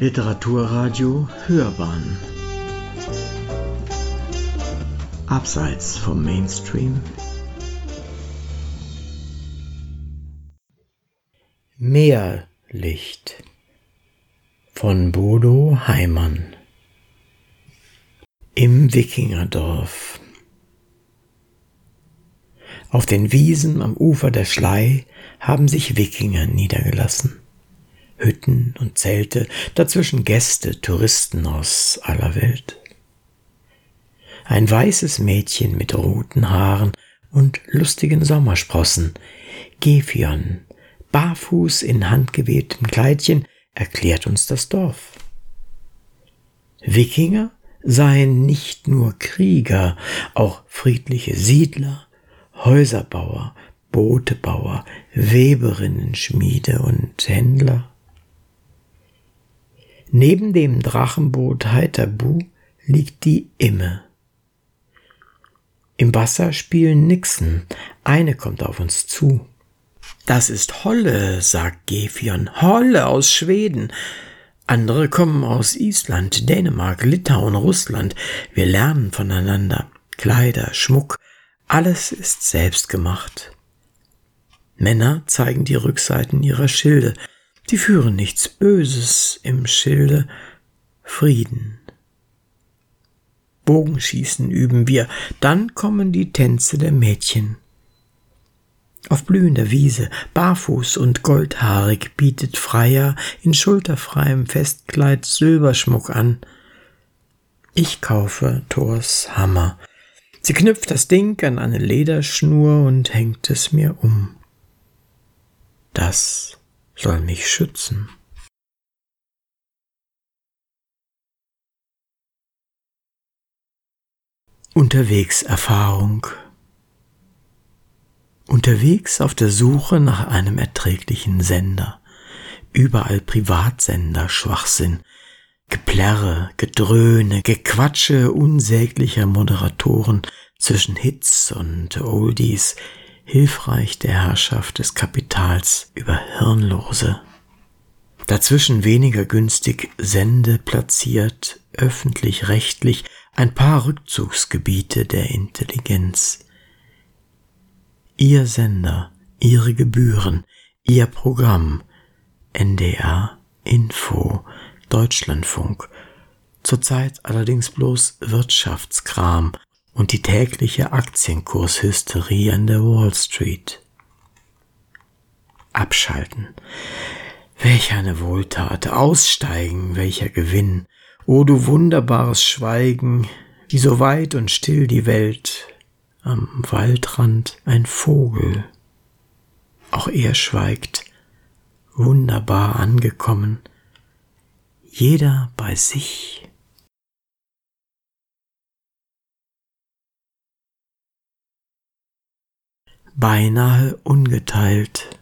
Literaturradio Hörbahn. Abseits vom Mainstream. Meerlicht von Bodo Heimann. Im Wikingerdorf. Auf den Wiesen am Ufer der Schlei haben sich Wikinger niedergelassen. Hütten und Zelte, dazwischen Gäste, Touristen aus aller Welt. Ein weißes Mädchen mit roten Haaren und lustigen Sommersprossen, Gefion, barfuß in handgewebtem Kleidchen, erklärt uns das Dorf. Wikinger seien nicht nur Krieger, auch friedliche Siedler, Häuserbauer, Bootebauer, Weberinnen, Schmiede und Händler. Neben dem Drachenboot Heiterbu liegt die Imme. Im Wasser spielen Nixen. Eine kommt auf uns zu. Das ist Holle, sagt Gefion. Holle aus Schweden. Andere kommen aus Island, Dänemark, Litauen, Russland. Wir lernen voneinander. Kleider, Schmuck, alles ist selbst gemacht. Männer zeigen die Rückseiten ihrer Schilde. Die führen nichts Böses im Schilde, Frieden. Bogenschießen üben wir, dann kommen die Tänze der Mädchen. Auf blühender Wiese, barfuß und goldhaarig, bietet Freier in schulterfreiem Festkleid Silberschmuck an. Ich kaufe Thors Hammer. Sie knüpft das Ding an eine Lederschnur und hängt es mir um. Das soll mich schützen. Unterwegs Erfahrung. Unterwegs auf der Suche nach einem erträglichen Sender. Überall Privatsender, Schwachsinn, Geplärre, Gedröhne, Gequatsche unsäglicher Moderatoren zwischen Hits und Oldies, hilfreich der Herrschaft des Kapitals über Hirnlose. Dazwischen weniger günstig Sende platziert, öffentlich-rechtlich, ein paar Rückzugsgebiete der Intelligenz. Ihr Sender, Ihre Gebühren, Ihr Programm, NDR, Info, Deutschlandfunk, zurzeit allerdings bloß Wirtschaftskram und die tägliche Aktienkurshysterie an der Wall Street. Abschalten. Welch eine Wohltat. Aussteigen, welcher Gewinn. O du wunderbares Schweigen, wie so weit und still die Welt. Am Waldrand ein Vogel. Auch er schweigt, wunderbar angekommen. Jeder bei sich. Beinahe ungeteilt.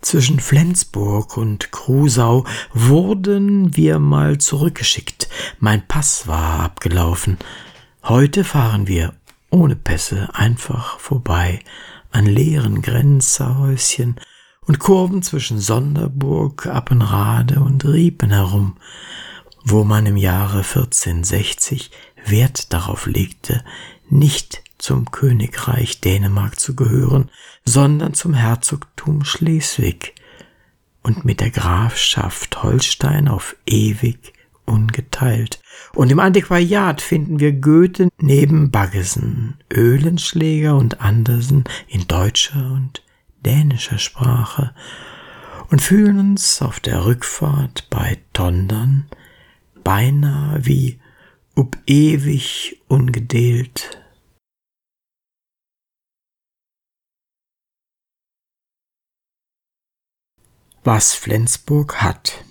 Zwischen Flensburg und Krusau wurden wir mal zurückgeschickt. Mein Pass war abgelaufen. Heute fahren wir ohne Pässe einfach vorbei an leeren Grenzerhäuschen und Kurven zwischen Sonderburg, Appenrade und Riepen herum, wo man im Jahre 1460 Wert darauf legte, nicht zum Königreich Dänemark zu gehören, sondern zum Herzogtum Schleswig und mit der Grafschaft Holstein auf ewig ungeteilt. Und im Antiquariat finden wir Goethe neben Baggesen, Öhlenschläger und Andersen in deutscher und dänischer Sprache und fühlen uns auf der Rückfahrt bei Tondern beinahe wie ob ewig ungedeelt was Flensburg hat.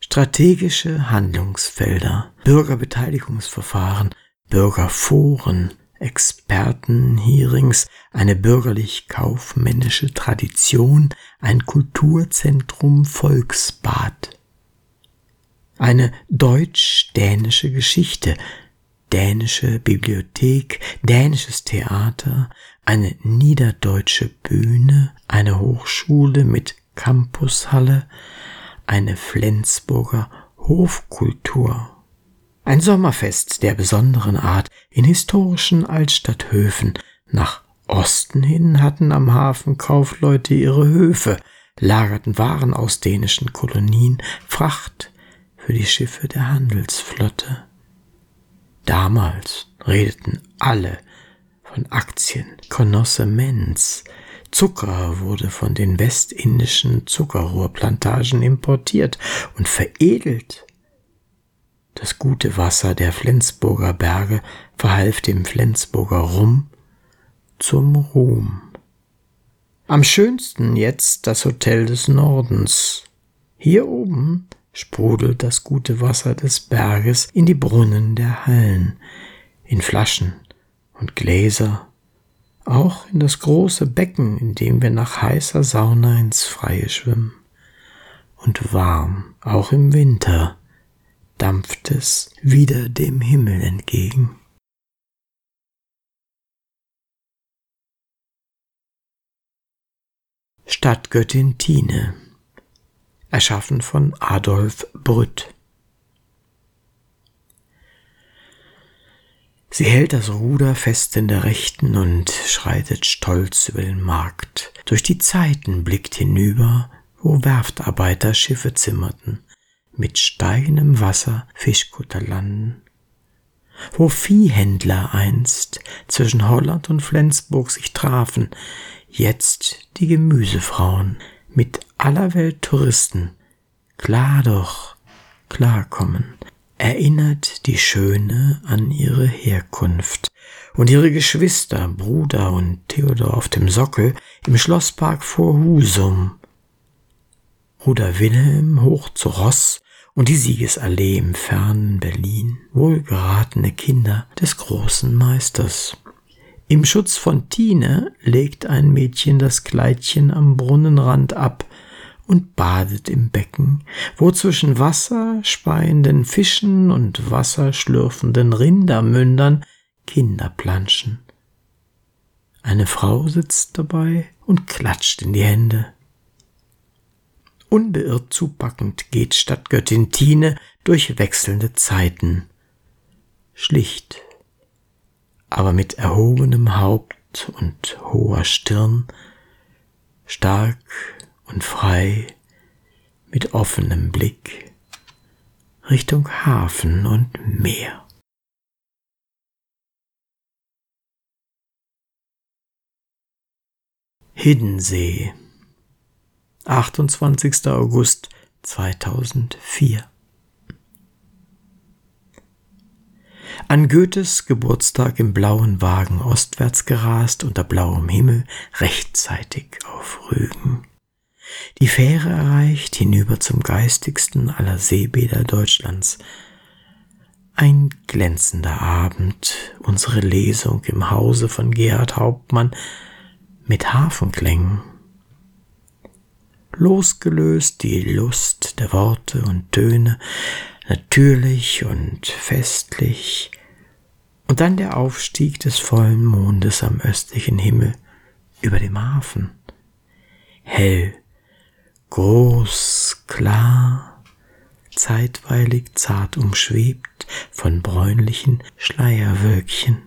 Strategische Handlungsfelder, Bürgerbeteiligungsverfahren, Bürgerforen, Expertenhearings, eine bürgerlich-kaufmännische Tradition, ein Kulturzentrum Volksbad. Eine deutsch-dänische Geschichte, dänische Bibliothek, dänisches Theater, eine niederdeutsche Bühne, eine Hochschule mit Campushalle eine Flensburger Hofkultur. Ein Sommerfest der besonderen Art in historischen Altstadthöfen. Nach Osten hin hatten am Hafen Kaufleute ihre Höfe, lagerten Waren aus dänischen Kolonien, Fracht für die Schiffe der Handelsflotte. Damals redeten alle von Aktien, Connossements, Zucker wurde von den westindischen Zuckerrohrplantagen importiert und veredelt. Das gute Wasser der Flensburger Berge verhalf dem Flensburger Rum zum Ruhm. Am schönsten jetzt das Hotel des Nordens. Hier oben sprudelt das gute Wasser des Berges in die Brunnen der Hallen, in Flaschen und Gläser, auch in das große Becken, in dem wir nach heißer Sauna ins Freie schwimmen. Und warm, auch im Winter, dampft es wieder dem Himmel entgegen. Stadtgöttin Tine, erschaffen von Adolf Brütt. Sie hält das Ruder fest in der Rechten und schreitet stolz über den Markt. Durch die Zeiten blickt hinüber, wo Werftarbeiter Schiffe zimmerten, mit steigendem Wasser Fischkutter landen. Wo Viehhändler einst zwischen Holland und Flensburg sich trafen, jetzt die Gemüsefrauen. Mit aller Welt Touristen, klar doch, klarkommen, erinnert die Schöne an ihre Herkunft und ihre Geschwister, Bruder und Theodor auf dem Sockel im Schlosspark vor Husum. Bruder Wilhelm hoch zu Ross und die Siegesallee im fernen Berlin, wohlgeratene Kinder des großen Meisters. Im Schutz von Tine legt ein Mädchen das Kleidchen am Brunnenrand ab, und badet im Becken, wo zwischen wasserspeienden Fischen und wasserschlürfenden Rindermündern Kinder planschen. Eine Frau sitzt dabei und klatscht in die Hände. Unbeirrt zupackend geht Stadtgöttin Tine durch wechselnde Zeiten. Schlicht, aber mit erhobenem Haupt und hoher Stirn, stark und frei mit offenem Blick Richtung Hafen und Meer. Hiddensee 28. August 2004 An Goethes Geburtstag im blauen Wagen ostwärts gerast unter blauem Himmel, rechtzeitig auf Rügen die Fähre erreicht hinüber zum geistigsten aller Seebäder Deutschlands. Ein glänzender Abend, unsere Lesung im Hause von Gerhard Hauptmann mit Hafenklängen. Losgelöst die Lust der Worte und Töne, natürlich und festlich, und dann der Aufstieg des vollen Mondes am östlichen Himmel über dem Hafen. Hell groß, klar, zeitweilig zart umschwebt von bräunlichen Schleierwölkchen,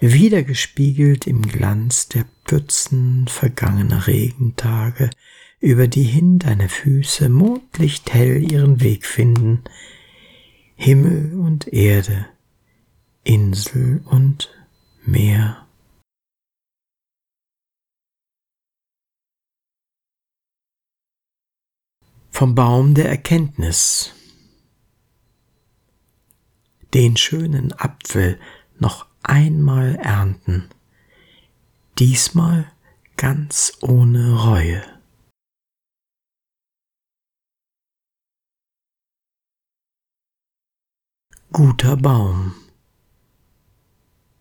wiedergespiegelt im Glanz der Pfützen vergangener Regentage, über die hin deine Füße mondlicht hell ihren Weg finden, Himmel und Erde, Insel und Meer. Vom Baum der Erkenntnis. Den schönen Apfel noch einmal ernten, diesmal ganz ohne Reue. Guter Baum.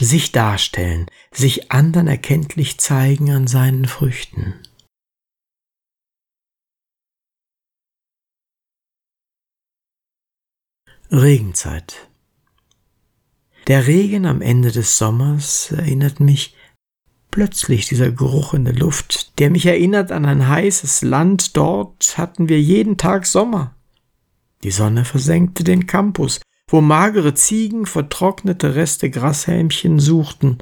Sich darstellen, sich andern erkenntlich zeigen an seinen Früchten. Regenzeit. Der Regen am Ende des Sommers erinnert mich Plötzlich dieser Geruch in der Luft, der mich erinnert an ein heißes Land, dort hatten wir jeden Tag Sommer. Die Sonne versenkte den Campus, wo magere Ziegen vertrocknete Reste Grashelmchen suchten,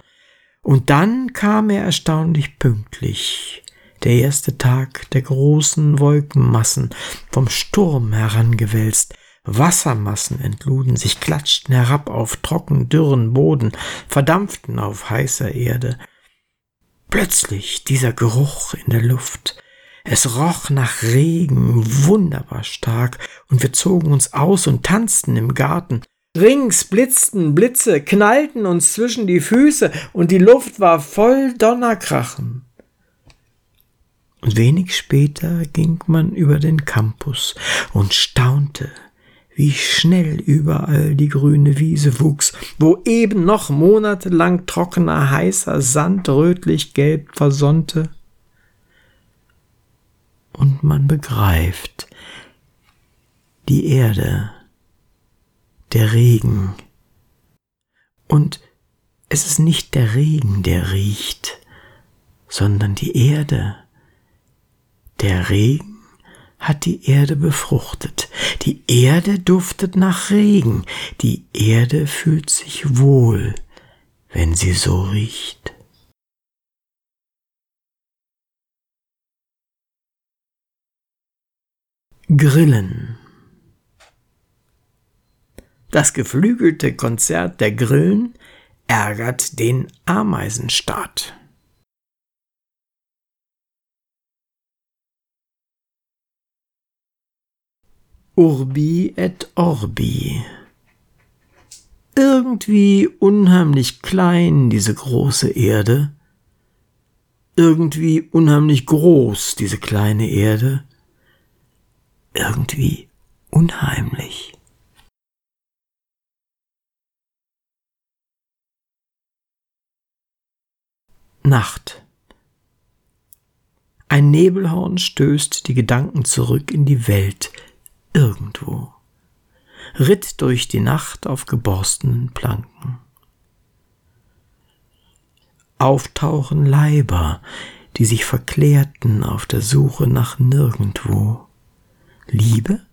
und dann kam er erstaunlich pünktlich, der erste Tag der großen Wolkenmassen, vom Sturm herangewälzt, Wassermassen entluden sich, klatschten herab auf trocken dürren Boden, verdampften auf heißer Erde, Plötzlich dieser Geruch in der Luft. Es roch nach Regen wunderbar stark, und wir zogen uns aus und tanzten im Garten. Rings blitzten Blitze, knallten uns zwischen die Füße, und die Luft war voll Donnerkrachen. Und wenig später ging man über den Campus und staunte, wie schnell überall die grüne Wiese wuchs, wo eben noch monatelang trockener, heißer Sand rötlich-gelb versonnte. Und man begreift, die Erde, der Regen. Und es ist nicht der Regen, der riecht, sondern die Erde. Der Regen hat die Erde befruchtet. Die Erde duftet nach Regen. Die Erde fühlt sich wohl, wenn sie so riecht. Grillen. Das geflügelte Konzert der Grillen ärgert den Ameisenstaat. Urbi et Orbi. Irgendwie unheimlich klein, diese große Erde. Irgendwie unheimlich groß, diese kleine Erde. Irgendwie unheimlich. Nacht. Ein Nebelhorn stößt die Gedanken zurück in die Welt, irgendwo, ritt durch die Nacht auf geborstenen Planken. Auftauchen Leiber, die sich verklärten auf der Suche nach nirgendwo. Liebe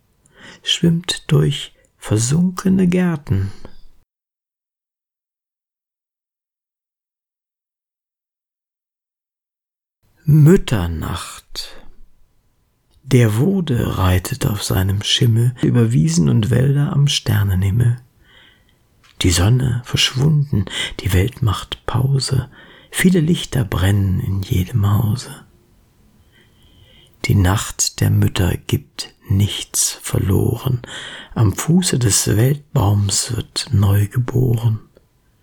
schwimmt durch versunkene Gärten. Mütternacht der Wode reitet auf seinem Schimmel über Wiesen und Wälder am Sternenhimmel. Die Sonne verschwunden, die Welt macht Pause, viele Lichter brennen in jedem Hause. Die Nacht der Mütter gibt nichts verloren, am Fuße des Weltbaums wird neu geboren.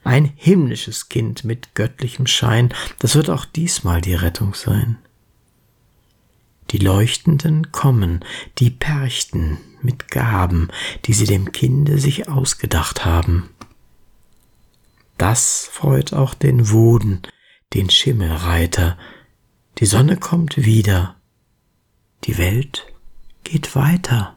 Ein himmlisches Kind mit göttlichem Schein, das wird auch diesmal die Rettung sein. Die Leuchtenden kommen, die Perchten mit Gaben, die sie dem Kinde sich ausgedacht haben. Das freut auch den Woden, den Schimmelreiter. Die Sonne kommt wieder. Die Welt geht weiter.